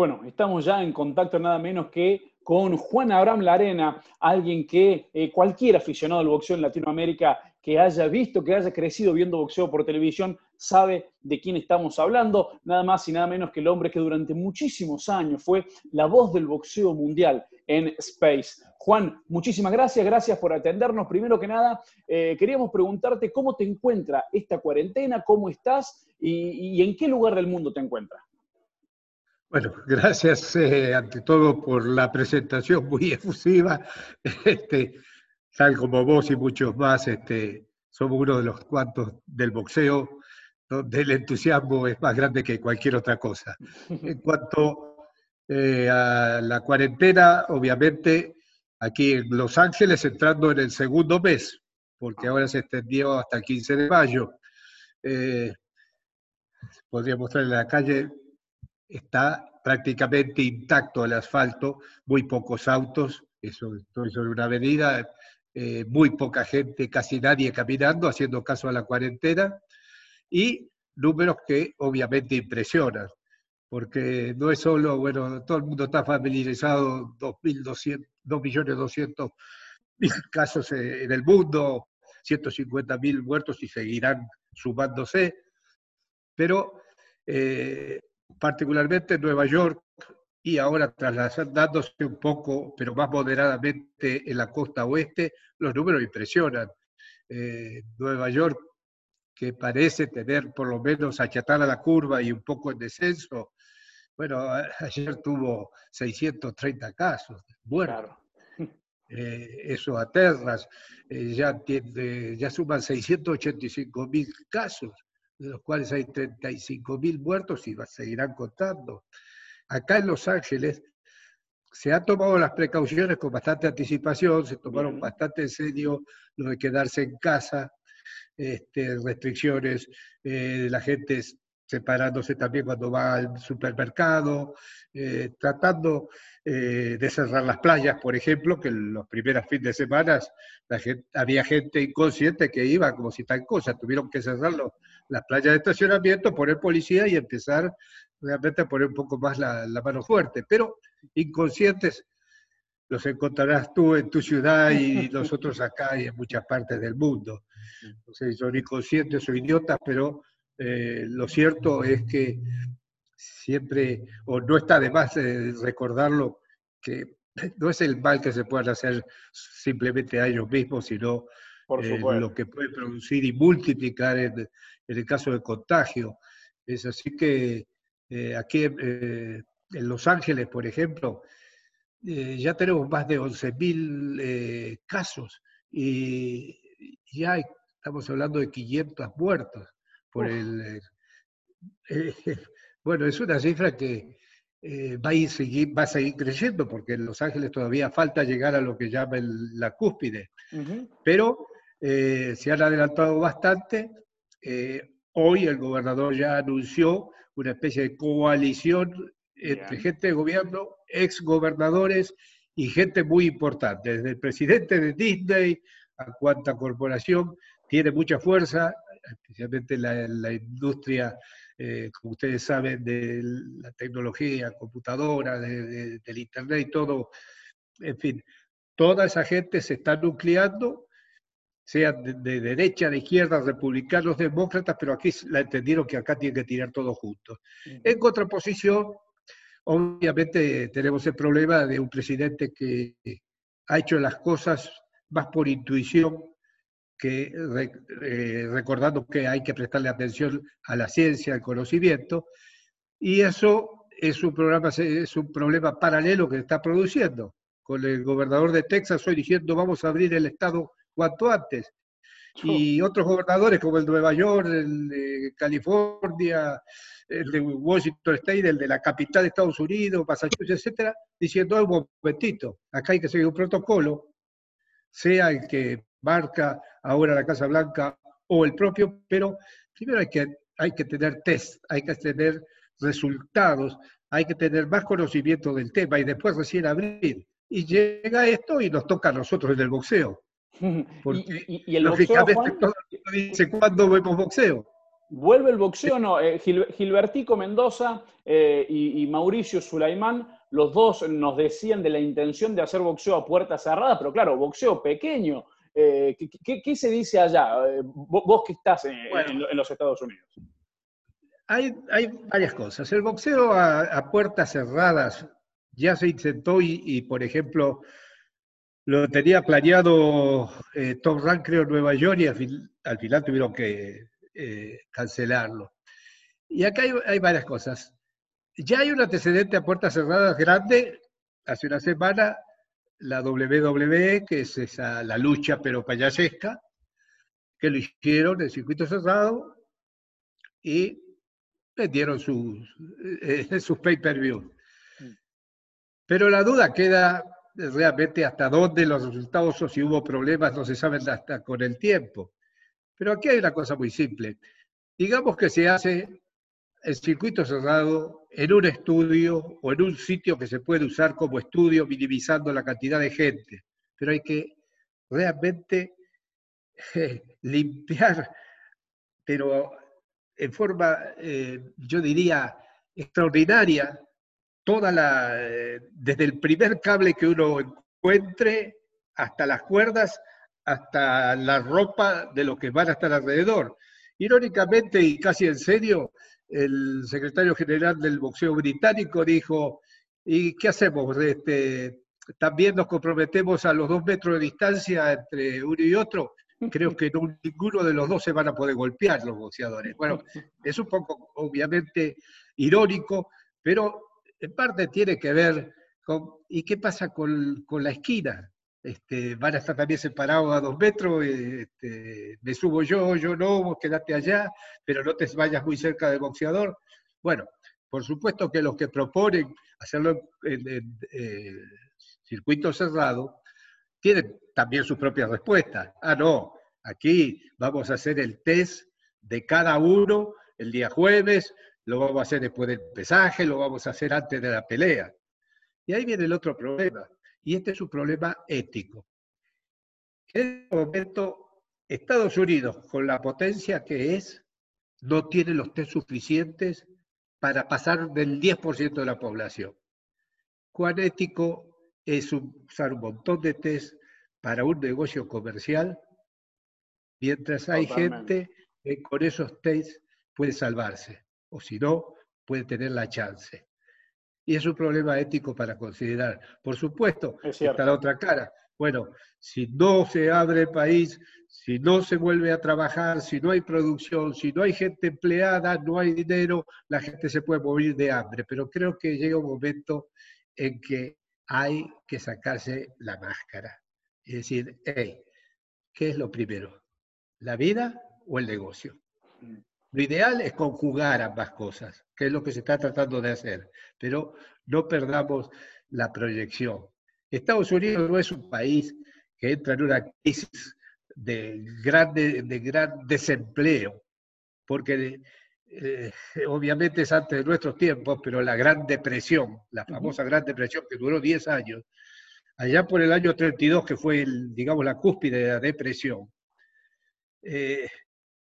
Bueno, estamos ya en contacto nada menos que con Juan Abraham Larena, alguien que eh, cualquier aficionado al boxeo en Latinoamérica que haya visto, que haya crecido viendo boxeo por televisión, sabe de quién estamos hablando, nada más y nada menos que el hombre que durante muchísimos años fue la voz del boxeo mundial en Space. Juan, muchísimas gracias, gracias por atendernos. Primero que nada, eh, queríamos preguntarte cómo te encuentra esta cuarentena, cómo estás y en qué lugar del mundo te encuentras. Bueno, gracias eh, ante todo por la presentación muy efusiva. Este, tal como vos y muchos más, este, somos uno de los cuantos del boxeo donde el entusiasmo es más grande que cualquier otra cosa. En cuanto eh, a la cuarentena, obviamente aquí en Los Ángeles entrando en el segundo mes, porque ahora se extendió hasta el 15 de mayo. Eh, podría mostrar en la calle está prácticamente intacto el asfalto, muy pocos autos, eso estoy sobre una avenida, eh, muy poca gente, casi nadie caminando, haciendo caso a la cuarentena, y números que obviamente impresionan, porque no es solo, bueno, todo el mundo está familiarizado, 2.200.000 casos en el mundo, 150.000 muertos y seguirán sumándose, pero eh, particularmente en Nueva York y ahora trasladándose un poco, pero más moderadamente en la costa oeste, los números impresionan. Eh, Nueva York, que parece tener por lo menos achatada la curva y un poco en descenso, bueno, ayer tuvo 630 casos muertos. Eh, eso aterras, eh, ya, tiene, ya suman 685 mil casos de los cuales hay 35 mil muertos y seguirán contando. Acá en Los Ángeles se han tomado las precauciones con bastante anticipación, se tomaron bastante en serio lo de quedarse en casa, este, restricciones, eh, la gente separándose también cuando va al supermercado, eh, tratando eh, de cerrar las playas, por ejemplo, que en los primeros fines de semana había gente inconsciente que iba como si tal cosa, tuvieron que cerrar las playas de estacionamiento, poner policía y empezar realmente a poner un poco más la, mano fuerte, pero inconscientes los encontrarás tú en tu ciudad y nosotros acá y en muchas partes del mundo. Entonces son inconscientes o idiotas, pero eh, lo cierto es que siempre, o no está de más eh, recordarlo, que no es el mal que se pueda hacer simplemente a ellos mismos, sino eh, lo que puede producir y multiplicar en, el caso de contagio. Es así que aquí en Los Ángeles, por ejemplo, ya tenemos más de 11.000 casos y ya estamos hablando de 500 muertos por el... Eh, eh, bueno, es una cifra que eh, va, a seguir, va a seguir creciendo porque en Los Ángeles todavía falta llegar a lo que llaman la cúspide. Pero se han adelantado bastante. Hoy el gobernador ya anunció una especie de coalición entre gente de gobierno, ex gobernadores y gente muy importante, desde el presidente de Disney a cuanta corporación tiene mucha fuerza, especialmente la, la industria, eh, como ustedes saben, de la tecnología, computadora, del Internet y todo, en fin, toda esa gente se está nucleando, sean de, derecha, de izquierda, republicanos, demócratas, pero aquí la entendieron que acá tienen que tirar todo juntos. En contraposición, obviamente tenemos el problema de un presidente que ha hecho las cosas más por intuición que eh, recordando que hay que prestarle atención a la ciencia, al conocimiento, y eso es un, programa, es un problema paralelo que está produciendo. Con el gobernador de Texas hoy diciendo vamos a abrir el Estado cuanto antes. Y otros gobernadores como el de Nueva York, el de California, el de Washington State, el de la capital de Estados Unidos, Massachusetts, etcétera, diciendo, un momentito, acá hay que seguir un protocolo, sea el que marca ahora la Casa Blanca o el propio, pero primero hay que, hay que tener test, hay que tener resultados, hay que tener más conocimiento del tema y después recién abrir. Y llega esto y nos toca a nosotros en el boxeo. Porque, ¿Y, el boxeo, todo dice, ¿cuándo vemos boxeo? Vuelve el boxeo, no. Eh, Gilbertico Mendoza eh, y, Mauricio Sulaimán, los dos nos decían de la intención de hacer boxeo a puerta cerrada, pero claro, boxeo pequeño. Eh, ¿qué, se dice allá? Vos, que estás en, los Estados Unidos. Hay, varias cosas. El boxeo a, puertas cerradas ya se intentó y, por ejemplo, lo tenía planeado Tom Rank, creo, en Nueva York y al final tuvieron que eh, cancelarlo. Y acá hay, varias cosas. Ya hay un antecedente a puertas cerradas grande. Hace una semana, la WWE, que es esa, la lucha pero payasesca, que lo hicieron en circuito cerrado y vendieron sus, eh, sus pay-per-view. Mm. Pero la duda queda realmente hasta dónde los resultados o si hubo problemas no se saben hasta con el tiempo. Pero aquí hay una cosa muy simple. Digamos que se hace el circuito cerrado en un estudio o en un sitio que se puede usar como estudio minimizando la cantidad de gente. Pero hay que realmente eh, limpiar, pero en forma, eh, yo diría, extraordinaria, toda la, desde el primer cable que uno encuentre hasta las cuerdas, hasta la ropa de los que van a estar alrededor. Irónicamente y casi en serio, el secretario general del boxeo británico dijo, ¿y qué hacemos? Este, ¿También nos comprometemos a los dos metros de distancia entre uno y otro? Creo que ninguno de los dos se van a poder golpear los boxeadores. Bueno, es un poco obviamente irónico, pero en parte tiene que ver con, ¿y qué pasa con, con la esquina? Este, van a estar también separados a dos metros, este, me subo yo, yo no, vos quedate allá, pero no te vayas muy cerca del boxeador. Bueno, por supuesto que los que proponen hacerlo en, eh, circuito cerrado tienen también sus propias respuestas. Ah, no, aquí vamos a hacer el test de cada uno el día jueves, lo vamos a hacer después del pesaje, lo vamos a hacer antes de la pelea. Y ahí viene el otro problema y este es un problema ético. En este momento, Estados Unidos, con la potencia que es, no tiene los test suficientes para pasar del 10% de la población. ¿Cuán ético es usar un montón de test para un negocio comercial mientras hay gente que con esos test puede salvarse? O si no, puede tener la chance y es un problema ético para considerar. Por supuesto, está la otra cara. Bueno, si no se abre el país, si no se vuelve a trabajar, si no hay producción, si no hay gente empleada, no hay dinero, la gente se puede morir de hambre. Pero creo que llega un momento en que hay que sacarse la máscara y decir, hey, ¿qué es lo primero? ¿La vida o el negocio? Lo ideal es conjugar ambas cosas, que es lo que se está tratando de hacer, pero no perdamos la proyección. Estados Unidos no es un país que entra en una crisis de gran, de, gran desempleo, porque eh, obviamente es antes de nuestros tiempos, pero la Gran Depresión, la famosa Gran Depresión que duró 10 años, allá por el año 32, que fue, digamos, la cúspide de la depresión, eh,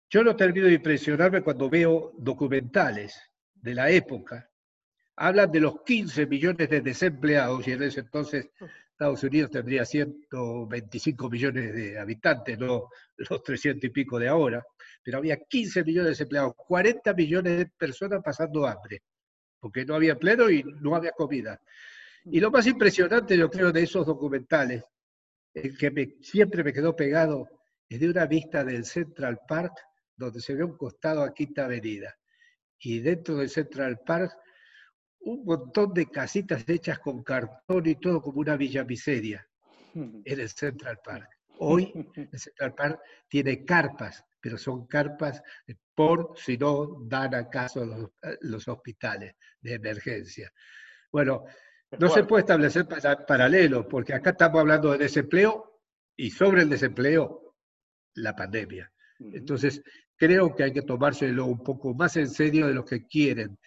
yo no termino de impresionarme cuando veo documentales de la época. Hablan de los 15 millones de desempleados y en ese entonces Estados Unidos tendría 125 millones de habitantes, no los 300 y pico de ahora, pero había 15 millones de desempleados, 40 millones de personas pasando hambre, porque no había pleno y no había comida. Y lo más impresionante, yo creo, de esos documentales, el que siempre me quedó pegado, es de una vista del Central Park donde se ve un costado a Quinta Avenida. Y dentro del Central Park, un montón de casitas hechas con cartón y todo como una villa miseria en el Central Park. Hoy el Central Park tiene carpas, pero son carpas por si no dan acaso los, los hospitales de emergencia. Bueno, no se puede establecer paralelo, porque acá estamos hablando de desempleo y sobre el desempleo, la pandemia. Entonces, creo que hay que tomárselo un poco más en serio de lo que quieren,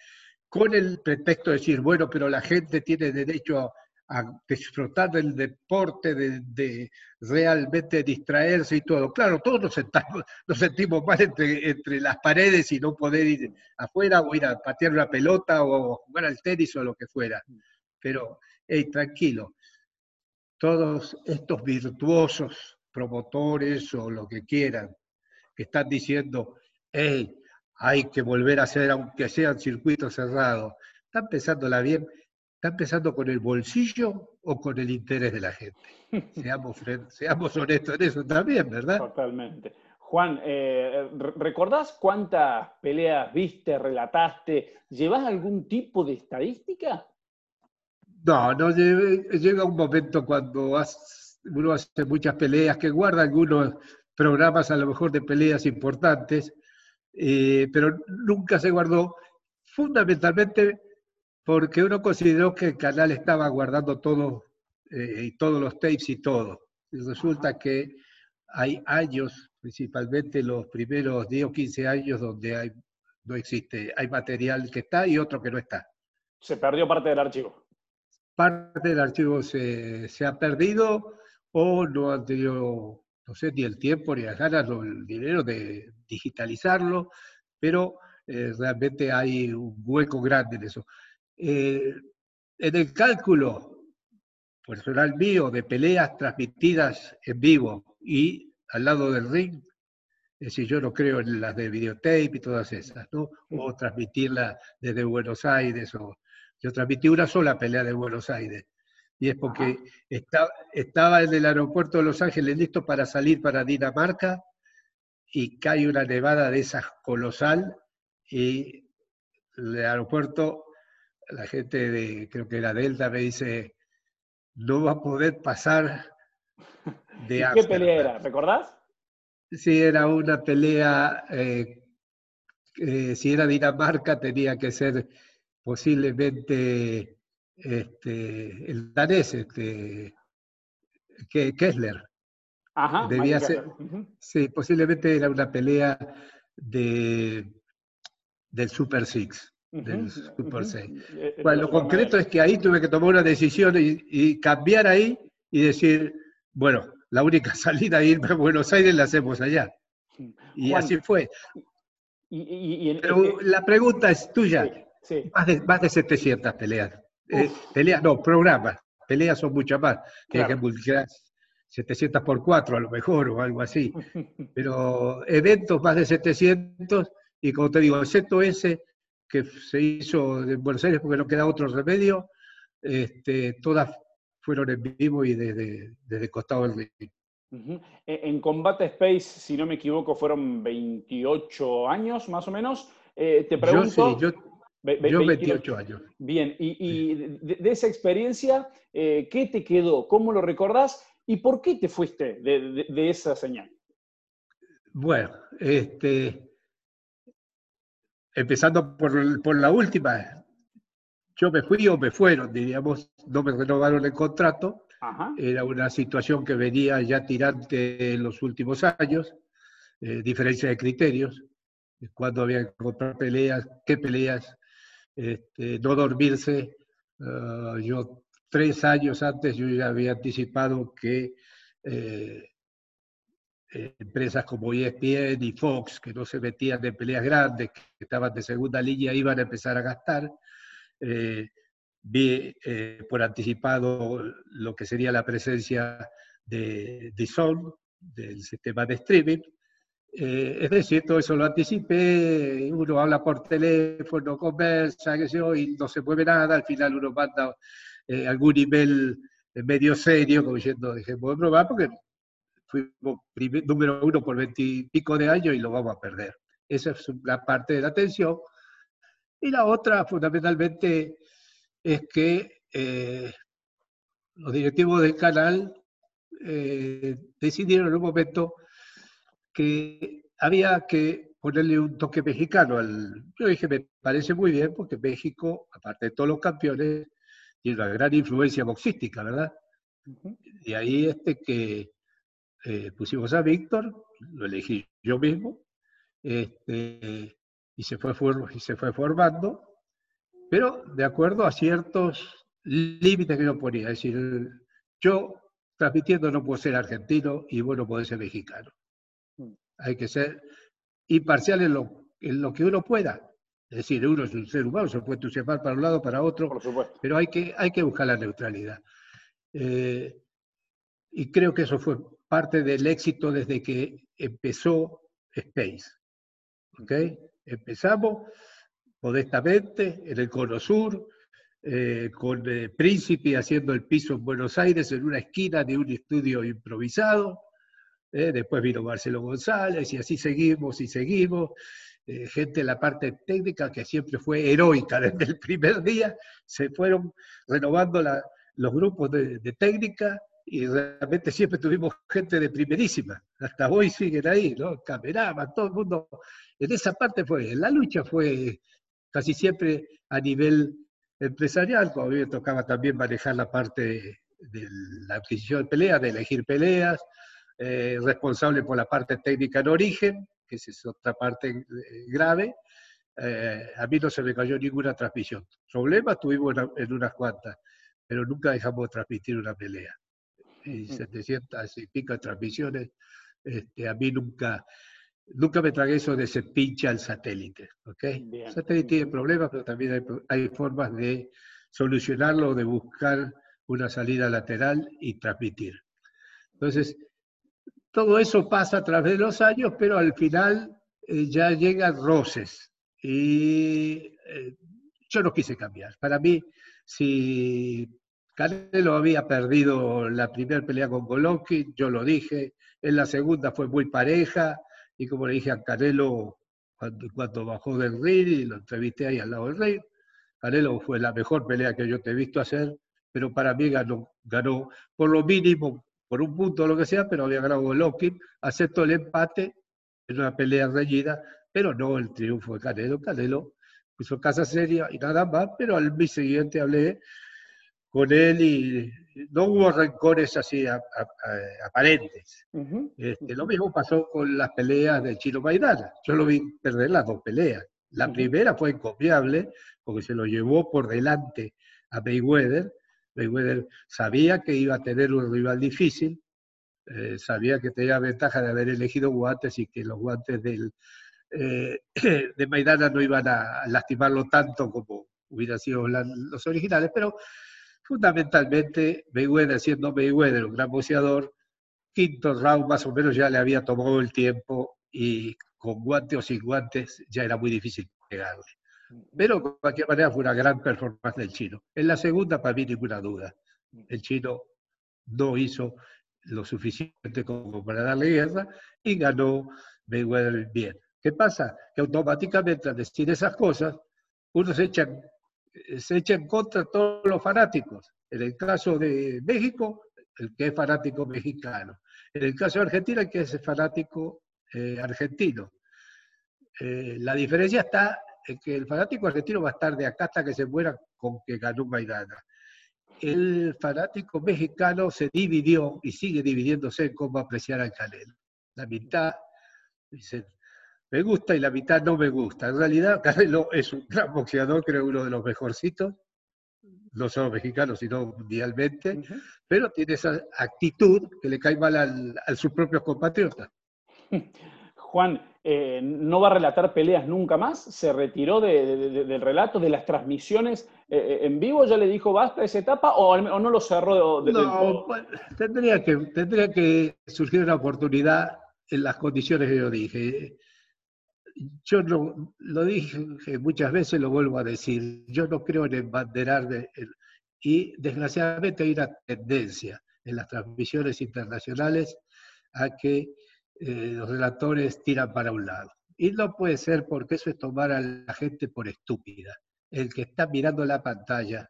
con el pretexto de decir, bueno, pero la gente tiene derecho a disfrutar del deporte, de, realmente distraerse y todo. Claro, todos nos, nos sentimos mal entre, entre, las paredes y no poder ir afuera o ir a patear una pelota o jugar al tenis o lo que fuera. Pero, hey, tranquilo, todos estos virtuosos promotores o lo que quieran, que están diciendo, hey, hay que volver a hacer, aunque sean circuitos cerrados, están pensándola bien ¿Está empezando con el bolsillo o con el interés de la gente? Seamos, seamos honestos en eso también, ¿verdad? Totalmente. Juan, eh, ¿recordás cuántas peleas viste, relataste? ¿Llevas algún tipo de estadística? No, no llega un momento cuando uno hace muchas peleas, que guarda algunos programas a lo mejor de peleas importantes, eh, pero nunca se guardó fundamentalmente porque uno consideró que el canal estaba guardando todo, eh, y todos los tapes y todo. Y resulta que hay años, principalmente los primeros 10 o 15 años, donde hay, no existe, hay material que está y otro que no está. Se perdió parte del archivo. Parte del archivo se, se ha perdido o no han tenido, no sé, ni el tiempo, ni las ganas, ni el dinero de digitalizarlo, pero eh, realmente hay un hueco grande en eso. Eh, en el cálculo personal mío de peleas transmitidas en vivo y al lado del ring, es decir, yo no creo en las de videotape y todas esas, ¿no? O transmitirla desde Buenos Aires, o yo transmití una sola pelea de Buenos Aires, y es porque estaba, estaba en el aeropuerto de Los Ángeles listo para salir para Dinamarca, y cae una nevada de esas colosal, y el aeropuerto la gente de, creo que la Delta me dice, no va a poder pasar de ¿Qué pelea era? ¿Recordás? Sí, era una pelea, eh, si era Dinamarca tenía que ser posiblemente este, el danés, este, Kessler. Ajá, Debía ser, sí, posiblemente era una pelea de, del Super Six del Super 6. Eh, bueno, lo concreto es que ahí tuve que tomar una decisión y, cambiar ahí y decir, bueno, la única salida a irme a Buenos Aires la hacemos allá. Y así fue. Pero la pregunta es tuya. Más, de, más de 700 peleas. Eh, peleas, no, programas. Peleas son muchas más. Tienes que multiplicar 700 por 4 a lo mejor o algo así. Pero eventos más de 700 y como te digo, excepto ese, que se hizo en Buenos Aires porque no queda otro remedio, este, todas fueron en vivo y desde, desde costado del ring. E, en Combate Space, si no me equivoco, fueron 28 años más o menos. Eh, te pregunto. Yo, sí, yo, 28 años. Bien, y, de, esa experiencia, eh, ¿qué te quedó? ¿Cómo lo recordás? ¿Y por qué te fuiste de, de esa señal? Bueno, este, empezando por, por, la última, yo me fui o me fueron, diríamos, no me renovaron el contrato. Era una situación que venía ya tirante en los últimos años, eh, diferencia de criterios, cuando había que comprar peleas, qué peleas, este, no dormirse. Ah, yo tres años antes yo ya había anticipado que eh, empresas como ESPN y Fox, que no se metían en peleas grandes, que estaban de segunda línea, iban a empezar a gastar. Eh, vi eh, por anticipado lo que sería la presencia de, de Zone, del sistema de streaming. Eh, es decir, todo eso lo anticipé, uno habla por teléfono, conversa, qué sé yo, y no se mueve nada, al final uno manda algún email medio serio, como diciendo, dejemos de probar, porque fuimos número uno por veintipico de años y lo vamos a perder. Esa es la parte de la atención. Y la otra, fundamentalmente, es que eh, los directivos del canal eh, decidieron en un momento que había que ponerle un toque mexicano al... Yo dije, me parece muy bien porque México, aparte de todos los campeones, tiene una gran influencia boxística, ¿verdad? Y ahí este que eh, pusimos a Víctor, lo elegí yo mismo, este, y, se fue, y se fue formando, pero de acuerdo a ciertos límites que yo ponía. Es decir, yo transmitiendo no puedo ser argentino y vos no podés ser mexicano. Hay que ser imparcial en lo, en lo que uno pueda. Es decir, uno es un ser humano, se puede entusiasmar para un lado, para otro, pero hay que, hay que buscar la neutralidad. Eh, y creo que eso fue parte del éxito desde que empezó Space. ¿okay? Empezamos modestamente en el Cono Sur, eh, con eh, Príncipe haciendo el piso en Buenos Aires en una esquina de un estudio improvisado. Después vino Marcelo González y así seguimos y seguimos. Eh, gente en la parte técnica que siempre fue heroica desde el primer día, se fueron renovando los grupos de, técnica y realmente siempre tuvimos gente de primerísima, hasta hoy siguen ahí, ¿no? Cameraman, todo el mundo, en esa parte fue, la lucha fue casi siempre a nivel empresarial, mí me tocaba también manejar la parte de la adquisición de peleas, de elegir peleas, eh, responsable por la parte técnica en origen, que es otra parte eh, grave, eh, a mí no se me cayó ninguna transmisión. Problemas tuvimos en unas cuantas, pero nunca dejamos de transmitir una pelea. Y 700 y pico transmisiones, este, a mí nunca, nunca me tragué eso de se pincha el satélite. ¿okay? El satélite tiene problemas, pero también hay, hay formas de solucionarlo, de buscar una salida lateral y transmitir. Entonces, todo eso pasa a través de los años, pero al final eh, ya llegan roces. Y eh, yo no quise cambiar. Para mí, si Canelo había perdido la primera pelea con Golovkin, yo lo dije. En la segunda fue muy pareja. Y como le dije a Canelo cuando, bajó del ring y lo entrevisté ahí al lado del ring, Canelo fue la mejor pelea que yo te he visto hacer, pero para mí ganó, ganó por lo mínimo por un punto o lo que sea, pero había ganado Golovkin, aceptó el empate en una pelea reñida, pero no el triunfo de Canelo. Canelo puso casa seria y nada más, pero al mes siguiente hablé con él y no hubo rencores así aparentes. este, lo mismo pasó con las peleas del Chino Maidana. Yo lo vi perder las dos peleas. La primera fue encomiable porque se lo llevó por delante a Mayweather Mayweather sabía que iba a tener un rival difícil, eh, sabía que tenía ventaja de haber elegido guantes y que los guantes eh, de Maidana no iban a lastimarlo tanto como hubieran sido los originales, pero fundamentalmente Mayweather, siendo Mayweather un gran boxeador, quinto round más o menos ya le había tomado el tiempo y con guantes o sin guantes ya era muy difícil pegarle. Pero de cualquier manera fue una gran performance del chino. En la segunda, para mí, ninguna duda. El chino no hizo lo suficiente como para darle guerra y ganó Mayweather bien. ¿Qué pasa? Que automáticamente al decir esas cosas, uno se echa, se echa en contra todos los fanáticos. En el caso de México, el que es fanático mexicano. En el caso de Argentina, el que es fanático eh, argentino. Eh, la diferencia está que el fanático argentino va a estar de acá hasta que se muera con que ganó Maidana. El fanático mexicano se dividió y sigue dividiéndose en cómo apreciar al Canelo. La mitad dice, me gusta y la mitad no me gusta. En realidad, Canelo es un gran boxeador, creo uno de los mejorcitos, no solo mexicanos, sino mundialmente, pero tiene esa actitud que le cae mal a sus propios compatriotas. Juan, eh, no va a relatar peleas nunca más, se retiró del relato, de las transmisiones eh, eh, en vivo, ya le dijo basta esa etapa o, no lo cerró de, no, pues, tendría, que, tendría que surgir una oportunidad en las condiciones que yo dije. Yo no, lo dije muchas veces, lo vuelvo a decir, yo no creo en embanderar y desgraciadamente hay una tendencia en las transmisiones internacionales a que eh, los relatores tiran para un lado. Y no puede ser porque eso es tomar a la gente por estúpida. El que está mirando la pantalla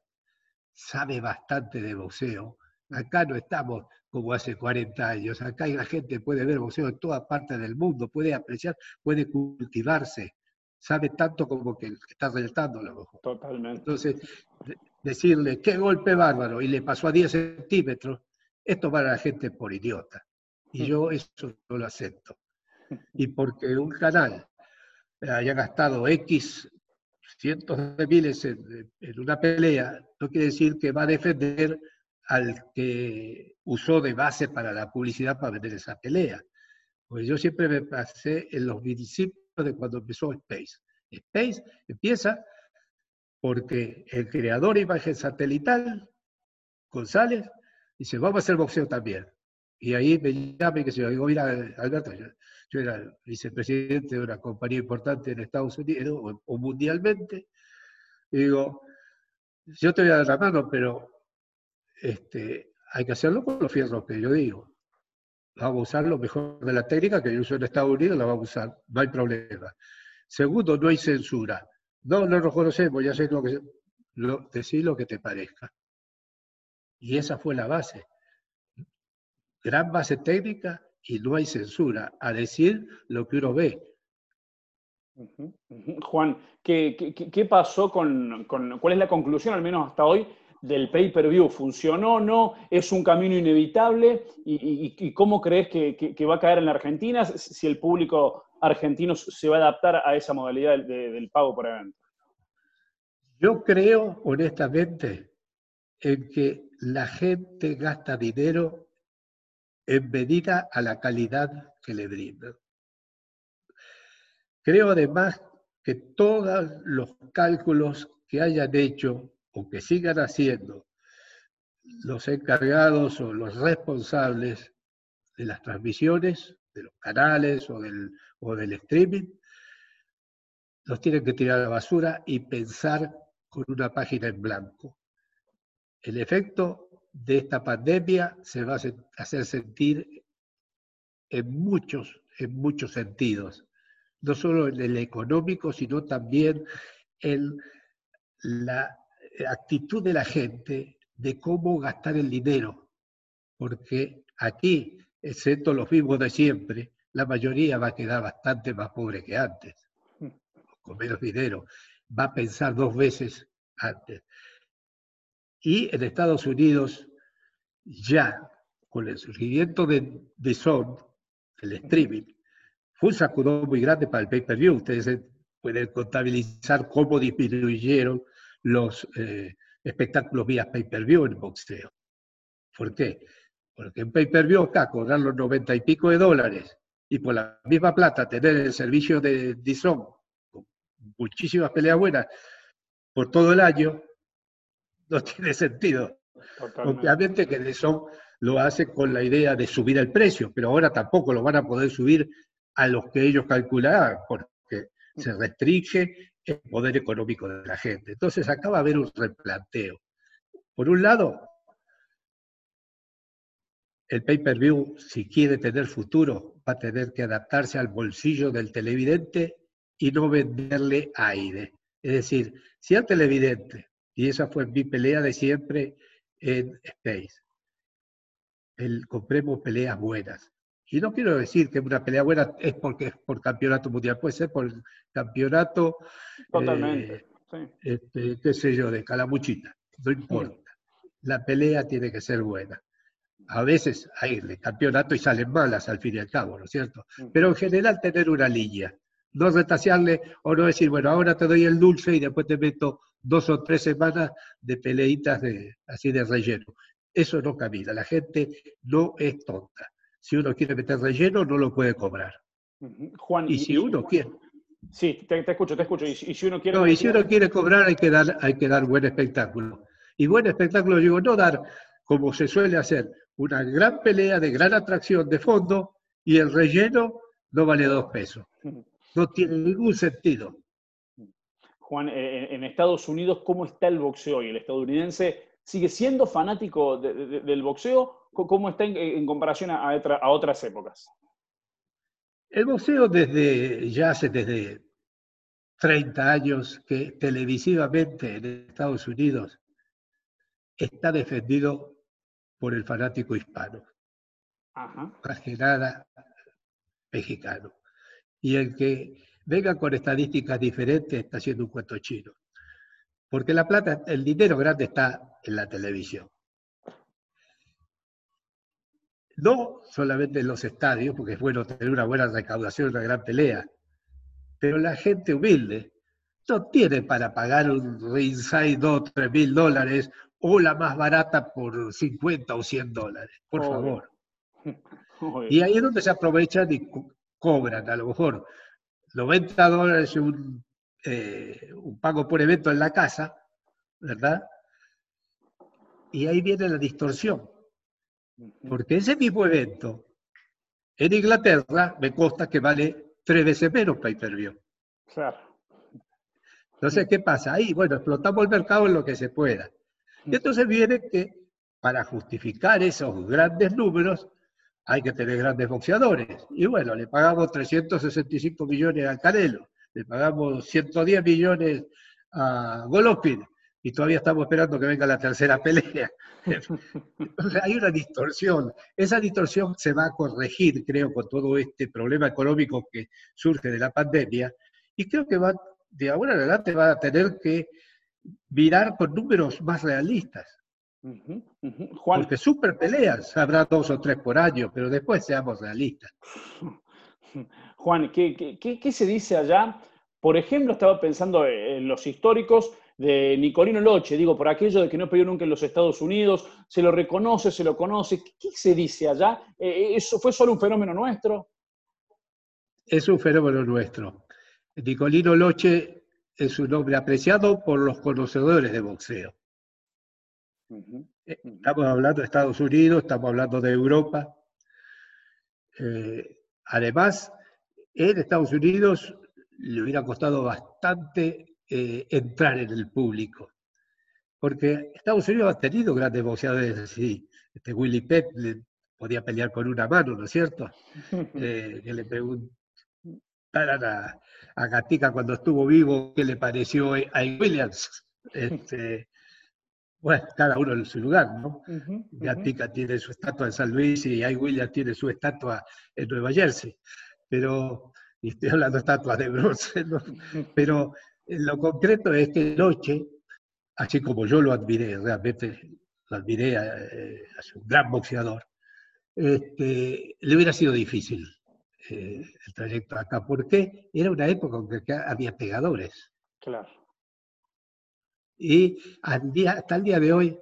sabe bastante de boxeo. Acá no estamos como hace 40 años. Acá la gente puede ver boxeo en todas partes del mundo, puede apreciar, puede cultivarse. Sabe tanto como que está relatando a lo mejor. Totalmente. Entonces, decirle qué golpe bárbaro y le pasó a 10 centímetros, es tomar a la gente por idiota. Y yo eso no lo acepto. Y porque un canal haya gastado X cientos de miles en, una pelea, no quiere decir que va a defender al que usó de base para la publicidad para vender esa pelea. Pues yo siempre me pasé en los municipios de cuando empezó Space. Space empieza porque el creador de imagen satelital, González, dice, vamos a hacer boxeo también. Y ahí me llama y que se yo digo, mira, Alberto, yo, era vicepresidente de una compañía importante en Estados Unidos o, mundialmente, y digo, yo te voy a dar la mano, pero este, hay que hacerlo con los fierros que yo digo. Vamos a usar lo mejor de la técnica que yo uso en Estados Unidos, la vamos a usar, no hay problema. Segundo, no hay censura. No, no nos conocemos, ya sé lo que... Lo, decir lo que te parezca. Y esa fue la base. Gran base técnica y no hay censura a decir lo que uno ve. Juan, ¿qué, pasó con, cuál es la conclusión, al menos hasta hoy, del pay-per-view? ¿Funcionó o no? ¿Es un camino inevitable? ¿Y, cómo crees que, va a caer en la Argentina si el público argentino se va a adaptar a esa modalidad del pago por evento? Yo creo, honestamente, en que la gente gasta dinero en medida a la calidad que le brinda. Creo además que todos los cálculos que hayan hecho o que sigan haciendo los encargados o los responsables de las transmisiones, de los canales o del, o del streaming, los tienen que tirar a la basura y pensar con una página en blanco. El efecto de esta pandemia se va a hacer sentir en muchos, en muchos sentidos, no solo en el económico, sino también en la actitud de la gente de cómo gastar el dinero, porque aquí, excepto los mismos de siempre, la mayoría va a quedar bastante más pobre que antes, con menos dinero. Va a pensar dos veces antes. Y en Estados Unidos, ya con el surgimiento de, de Son, el streaming, fue un sacudón muy grande para el pay-per-view. Ustedes pueden contabilizar cómo disminuyeron los eh, espectáculos vía pay-per-view en boxeo. ¿Por qué? Porque en pay-per-view acá cobrar los noventa y pico de dólares y por la misma plata tener el servicio de Dizon muchísimas peleas buenas por todo el año, no tiene sentido. Obviamente que eso lo hace con la idea de subir el precio, pero ahora tampoco lo van a poder subir a los que ellos calculaban, porque se restringe el poder económico de la gente. Entonces acá va a haber un replanteo. Por un lado, el pay-per-view, si quiere tener futuro, va a tener que adaptarse al bolsillo del televidente y no venderle aire. Es decir, si al televidente, y esa fue mi pelea de siempre en Space, el, compremos peleas buenas. Y no quiero decir que una pelea buena es porque es por campeonato mundial, puede ser por campeonato, Totalmente. Eh, este, qué sé yo, de calamuchita, no importa. La pelea tiene que ser buena. A veces hay de campeonato y salen malas al fin y al cabo, ¿no es cierto? Pero en general tener una línea no retasearle o no decir, bueno, ahora te doy el dulce y después te meto dos o tres semanas de peleitas de, así de relleno. Eso no camina, la gente no es tonta. Si uno quiere meter relleno, no lo puede cobrar. Juan, y, si uno quiere... Sí, te, escucho, te escucho. Y, si uno quiere... No, y si uno quiere cobrar, hay que, dar, hay que dar buen espectáculo. Y buen espectáculo, digo, no dar, como se suele hacer, una gran pelea de gran atracción de fondo y el relleno no vale dos pesos. No tiene ningún sentido. Juan, eh, en Estados Unidos, ¿cómo está el boxeo y el estadounidense sigue siendo fanático del boxeo? ¿Cómo está en, comparación a, otras épocas? El boxeo desde ya hace desde 30 años que televisivamente en Estados Unidos está defendido por el fanático hispano. Más que nada mexicano y el que venga con estadísticas diferentes está haciendo un cuento chino. Porque la plata, el dinero grande está en la televisión. No solamente en los estadios, porque es bueno tener una buena recaudación, una gran pelea, pero la gente humilde no tiene para pagar un ringside 2, 3 mil dólares o la más barata por 50 o 100 dólares, por favor. Y ahí es donde se aprovechan y cobran, a lo mejor 90 dólares un, eh, un pago por evento en la casa, ¿verdad? Y ahí viene la distorsión. Porque ese mismo evento en Inglaterra me consta que vale tres veces menos pay per view. Claro. Entonces, ¿qué pasa? Ahí, bueno, explotamos el mercado en lo que se pueda. Y entonces viene que para justificar esos grandes números hay que tener grandes boxeadores. Y bueno, le pagamos 365 millones a Canelo, le pagamos 110 millones a Golovkin, y todavía estamos esperando que venga la tercera pelea. hay una distorsión. Esa distorsión se va a corregir, creo, con todo este problema económico que surge de la pandemia. Y creo que va, de ahora en adelante va a tener que mirar con números más realistas. Porque super peleas habrá dos o tres por año, pero después seamos realistas. Juan, ¿qué, qué se dice allá? Por ejemplo, estaba pensando en los históricos de Nicolino Loche, digo, por aquello de que no peleó nunca en los Estados Unidos, se lo reconoce, se lo conoce. ¿Qué, se dice allá? Eh, eh, ¿Eso fue solo un fenómeno nuestro? Es un fenómeno nuestro. Nicolino Loche es un hombre apreciado por los conocedores de boxeo. Eh, estamos hablando de Estados Unidos, estamos hablando de Europa. además, en Estados Unidos le hubiera costado bastante eh, entrar en el público. Porque Estados Unidos ha tenido grandes boxeadores así. Este Willy Pep le podía pelear con una mano, ¿no es cierto? Eh, que le preguntaran a, a, Gatica cuando estuvo vivo qué le pareció a Williams. Este, bueno, cada uno en su lugar, ¿no? Gatica tiene su estatua en San Luis y Ay Williams tiene su estatua en Nueva Jersey. Pero, y estoy hablando de estatuas de bronce, ¿no? Pero lo concreto es que Noche, así como yo lo admiré, realmente lo admiré, eh, es un gran boxeador, este, le hubiera sido difícil eh, el trayecto acá, porque era una época en que había pegadores. Claro. Y hasta el día de hoy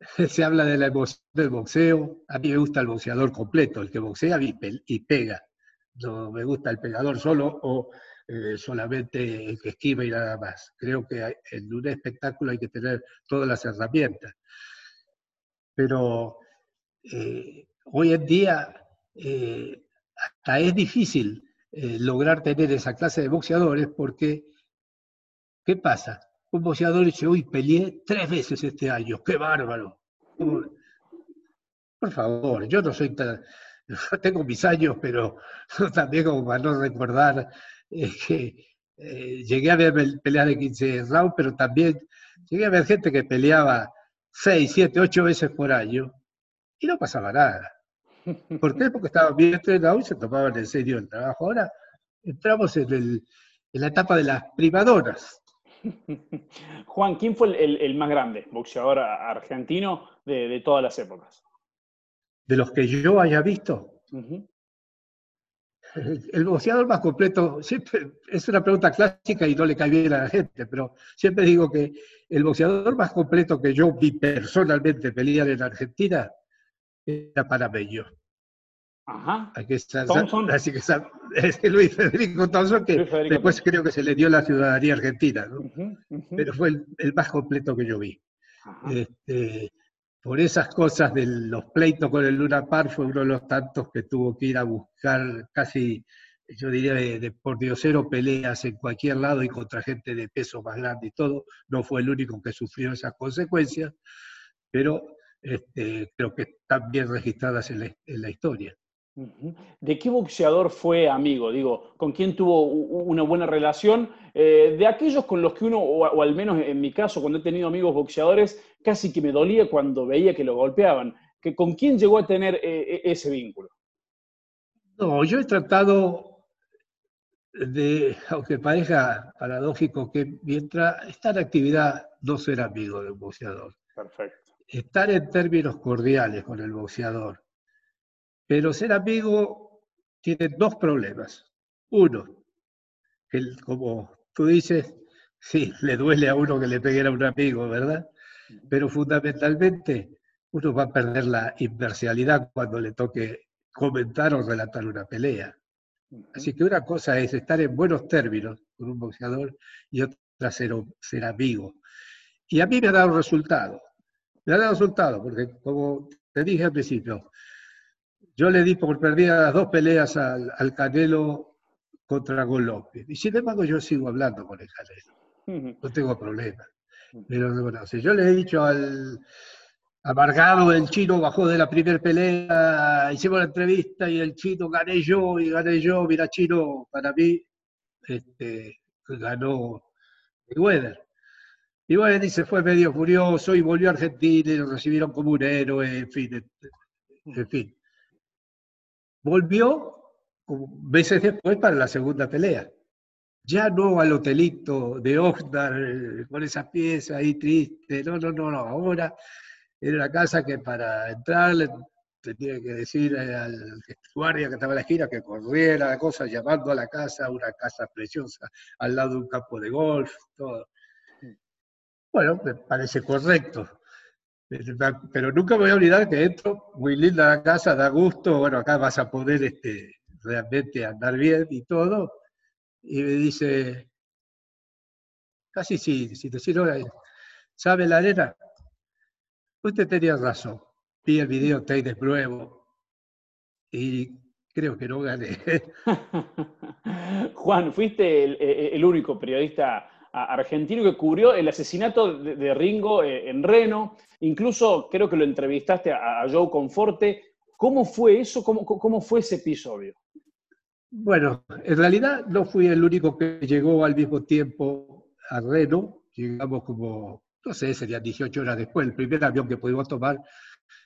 se habla de la del boxeo. A mí me gusta el boxeador completo, el que boxea y pega. No me gusta el pegador solo o eh, solamente el que esquiva y nada más. Creo que en un espectáculo hay que tener todas las herramientas. Pero eh, hoy en día eh, hasta es difícil lograr tener esa clase de boxeadores porque, ¿qué pasa? Un boxeador dice, uy, peleé tres veces este año, qué bárbaro. Por favor, yo no soy tan, tengo mis años, pero también como para no recordar es que eh, llegué a ver peleas de 15 rounds, pero también llegué a ver gente que peleaba 6, 7, 8 veces por año y no pasaba nada. ¿Por qué? Porque estaban bien entrenados y se tomaban en serio el trabajo. Ahora entramos en, la etapa de las primadoras. Juan, ¿quién fue el, más grande boxeador argentino de, todas las épocas? De los que yo haya visto. El boxeador más completo, siempre es una pregunta clásica y no le cae bien a la gente, pero siempre digo que el boxeador más completo que yo vi personalmente pelear en Argentina era Panameño. Ajá. Así que es Luis Federico Thompson, que después creo que se le dio la ciudadanía argentina, pero fue el, más completo que yo vi. Este, por esas cosas de los pleitos con el Luna Park, fue uno de los tantos que tuvo que ir a buscar casi, yo diría, de, por diosero peleas en cualquier lado y contra gente de peso más grande y todo. No fue el único que sufrió esas consecuencias, pero este, creo que están bien registradas en la historia. ¿De qué boxeador fue amigo? Digo, ¿con quién tuvo una buena relación? Eh, de aquellos con los que uno, o, al menos en mi caso, cuando he tenido amigos boxeadores, casi que me dolía cuando veía que lo golpeaban. Que, ¿Con quién llegó a tener eh, e, ese vínculo? No, yo he tratado de, aunque parezca paradójico, que mientras está en actividad, no ser amigo del boxeador. Perfecto. Estar en términos cordiales con el boxeador pero ser amigo tiene dos problemas. Uno, que como tú dices, sí, le duele a uno que le peguen a un amigo, ¿verdad? Pero fundamentalmente uno va a perder la imparcialidad cuando le toque comentar o relatar una pelea. Así que una cosa es estar en buenos términos con un boxeador y otra ser, ser amigo. Y a mí me ha dado resultado. Me ha dado resultado, porque como te dije al principio, yo le di por perdida las dos peleas al, al Canelo contra Golovkin. Y sin embargo yo sigo hablando con el Canelo. No tengo problema. Pero bueno, si yo le he dicho al, amargado el chino bajó de la primera pelea, hicimos la entrevista y el chino gané yo y gané yo, mira chino, para mí este, ganó Mayweather. Y bueno, se fue medio furioso y volvió a Argentina y lo recibieron como un héroe, en fin, en fin. Volvió meses después para la segunda pelea. Ya no al hotelito de Oxnard eh, con esa pieza ahí triste, no, no, no, no, ahora era una casa que para entrar le tenía que decir al guardia que estaba en la esquina que corriera la cosa, llamando a la casa, una casa preciosa, al lado de un campo de golf, todo. Bueno, me parece correcto. Pero nunca voy a olvidar que entro, muy linda la casa, da gusto, bueno, acá vas a poder este, realmente andar bien y todo. Y me dice, casi sí, si te sirve, ¿sabe la arena? Usted tenía razón. Vi el video de pruebo y creo que no gané. Juan, fuiste el, único periodista argentino que cubrió el asesinato de, Ringo eh, en Reno. Incluso creo que lo entrevistaste a, Joe Conforte. ¿Cómo fue eso? ¿Cómo, ¿Cómo fue ese episodio? Bueno, en realidad no fui el único que llegó al mismo tiempo a Reno. Llegamos como no sé, serían 18 horas después, el primer avión que pudimos tomar,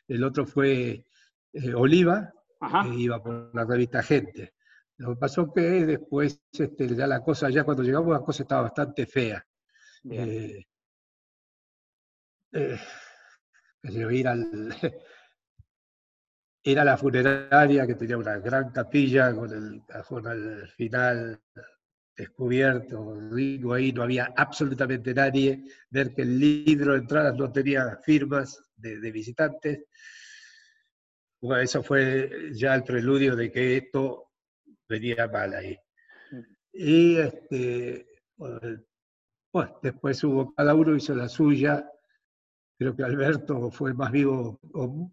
el otro fue eh, Oliva, que iba por la revista Gente. Lo que pasó que después, este, ya la cosa, ya cuando llegamos la cosa estaba bastante fea. Eh, eh, ir al, ir a la funeraria que tenía una gran capilla con el cajón al final descubierto, digo ahí no había absolutamente nadie, ver que el libro de entradas no tenía firmas de, visitantes. Bueno, eso fue ya el preludio de que esto venía mal ahí. Y este, bueno, después hubo, cada uno hizo la suya. Creo que Alberto fue más vivo, o,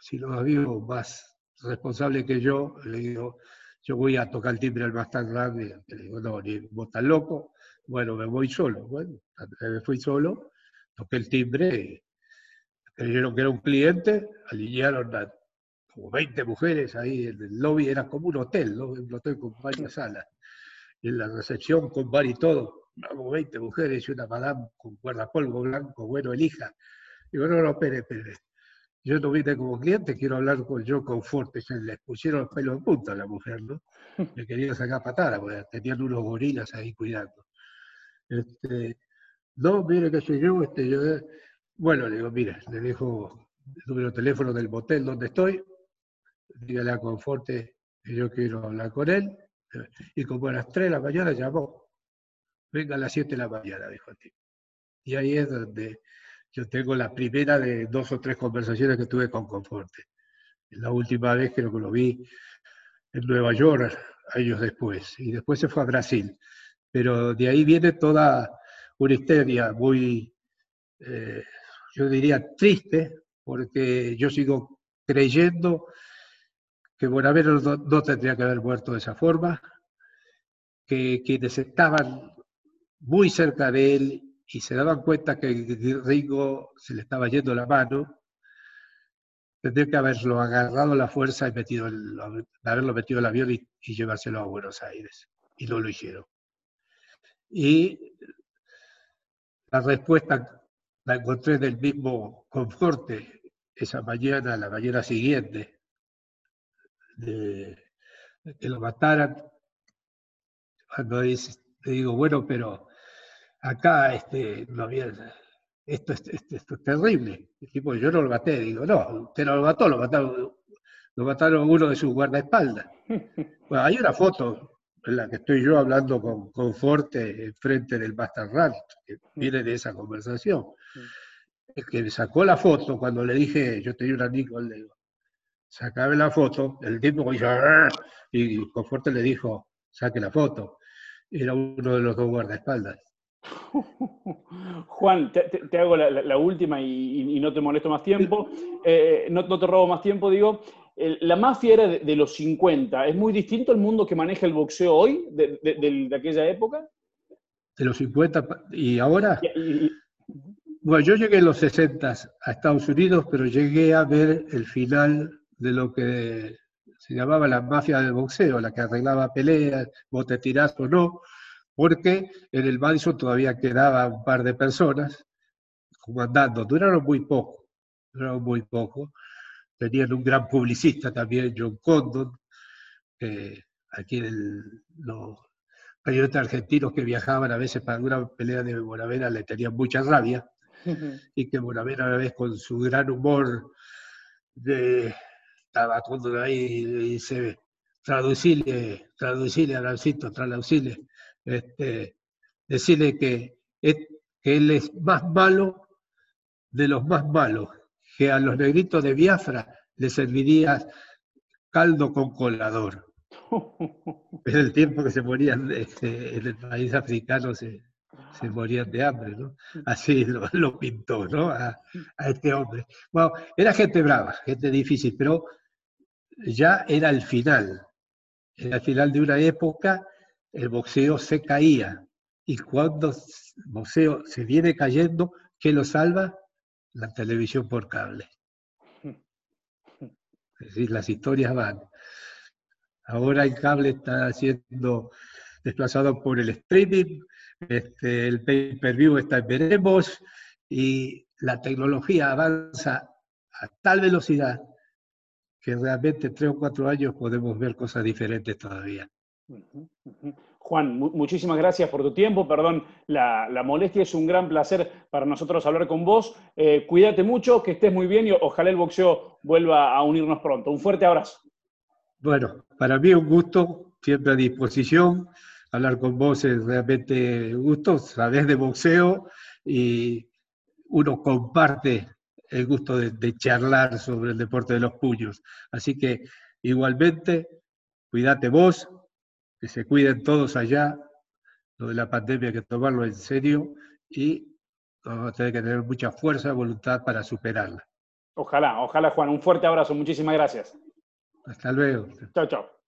si no más vivo, más responsable que yo. Le digo, yo voy a tocar el timbre al más tan grande, le digo, no, ni vos estás loco, bueno, me voy solo. Bueno, me fui solo, toqué el timbre, creyeron que era un cliente, alinearon a como 20 mujeres ahí en el lobby, era como un hotel, ¿no? un hotel con varias salas. Y en la recepción con bar y todo, como 20 mujeres y una madame con guardapolvo blanco, bueno, elija. Digo, no, no, espere, espere. Yo no vine como cliente, quiero hablar con yo con Forte. Se les pusieron los pelos en punta a la mujer, ¿no? Me quería sacar patada, porque tenían unos gorilas ahí cuidando. Este, no, mire que soy yo, este, yo, bueno, le digo, mire, le dejo el número de teléfono del motel donde estoy, dígale a Conforte que yo quiero hablar con él, y como a las 3 de la mañana llamó, venga a las 7 de la mañana, dijo a ti. Y ahí es donde yo tengo la primera de dos o tres conversaciones que tuve con Conforte. La última vez que lo vi en Nueva York, años después, y después se fue a Brasil. Pero de ahí viene toda una historia muy, eh, yo diría, triste, porque yo sigo creyendo que Bonavero no, no tendría que haber muerto de esa forma, que quienes estaban muy cerca de él y se daban cuenta que Ringo se le estaba yendo la mano, tendría que haberlo agarrado a la fuerza y metido haberlo metido en el avión y, llevárselo a Buenos Aires. Y no lo hicieron. Y la respuesta la encontré del mismo conforte esa mañana, la mañana siguiente, de, que lo mataran. Cuando dice, le digo, bueno, pero acá este, no había, esto, esto, esto, es terrible. El tipo, yo no lo maté, digo, no, usted no lo mató, lo mataron, lo mataron uno de sus guardaespaldas. Bueno, hay una foto en la que estoy yo hablando con, con Forte frente del Run, que viene de esa conversación. El que sacó la foto, cuando le dije, yo tenía un amigo, le digo, sacame la foto, el tipo hizo, y Conforte le dijo, saque la foto. Era uno de los dos guardaespaldas. Juan, te, hago la, última y, no te molesto más tiempo, eh, no, te robo más tiempo, digo, la mafia era de, los 50, ¿es muy distinto el mundo que maneja el boxeo hoy, de, aquella época? De los 50 y ahora. bueno, yo llegué en los 60 a Estados Unidos, pero llegué a ver el final de lo que se llamaba la mafia del boxeo, la que arreglaba peleas, vos te tirás o no, porque en el Madison todavía quedaba un par de personas comandando, duraron muy poco, duraron muy poco. Tenían un gran publicista también, John Condon, que aquí el, los periodistas argentinos que viajaban a veces para alguna pelea de Bonavera le tenían mucha rabia, y que Bonavera a veces con su gran humor de estaba cuando ahí dice, traducirle, traducirle a Lancito, traducirle, este, decirle que, que él es más malo de los más malos, que a los negritos de Biafra le serviría caldo con colador. Es el tiempo que se morían este, en el país africano, se, se morían de hambre, ¿no? Así lo, pintó, ¿no? A, a, este hombre. Bueno, era gente brava, gente difícil, pero ya era el final. Era el final de una época, el boxeo se caía. Y cuando el boxeo se viene cayendo, ¿qué lo salva? La televisión por cable. Es decir, las historias van. Ahora el cable está siendo desplazado por el streaming, este, el pay-per-view está en veremos y la tecnología avanza a tal velocidad que realmente tres o cuatro años podemos ver cosas diferentes todavía. Juan, muchísimas gracias por tu tiempo, perdón la, molestia, es un gran placer para nosotros hablar con vos. Eh, cuídate mucho, que estés muy bien y ojalá el boxeo vuelva a unirnos pronto. Un fuerte abrazo. Bueno, para mí un gusto, siempre a disposición. Hablar con vos es realmente un gusto, sabés de boxeo y uno comparte el gusto de, charlar sobre el deporte de los puños. Así que igualmente, cuídate vos, que se cuiden todos allá, lo de la pandemia hay que tomarlo en serio y vamos a tener que tener mucha fuerza y voluntad para superarla. Ojalá, ojalá Juan, un fuerte abrazo, muchísimas gracias. Hasta luego. Chao, chao.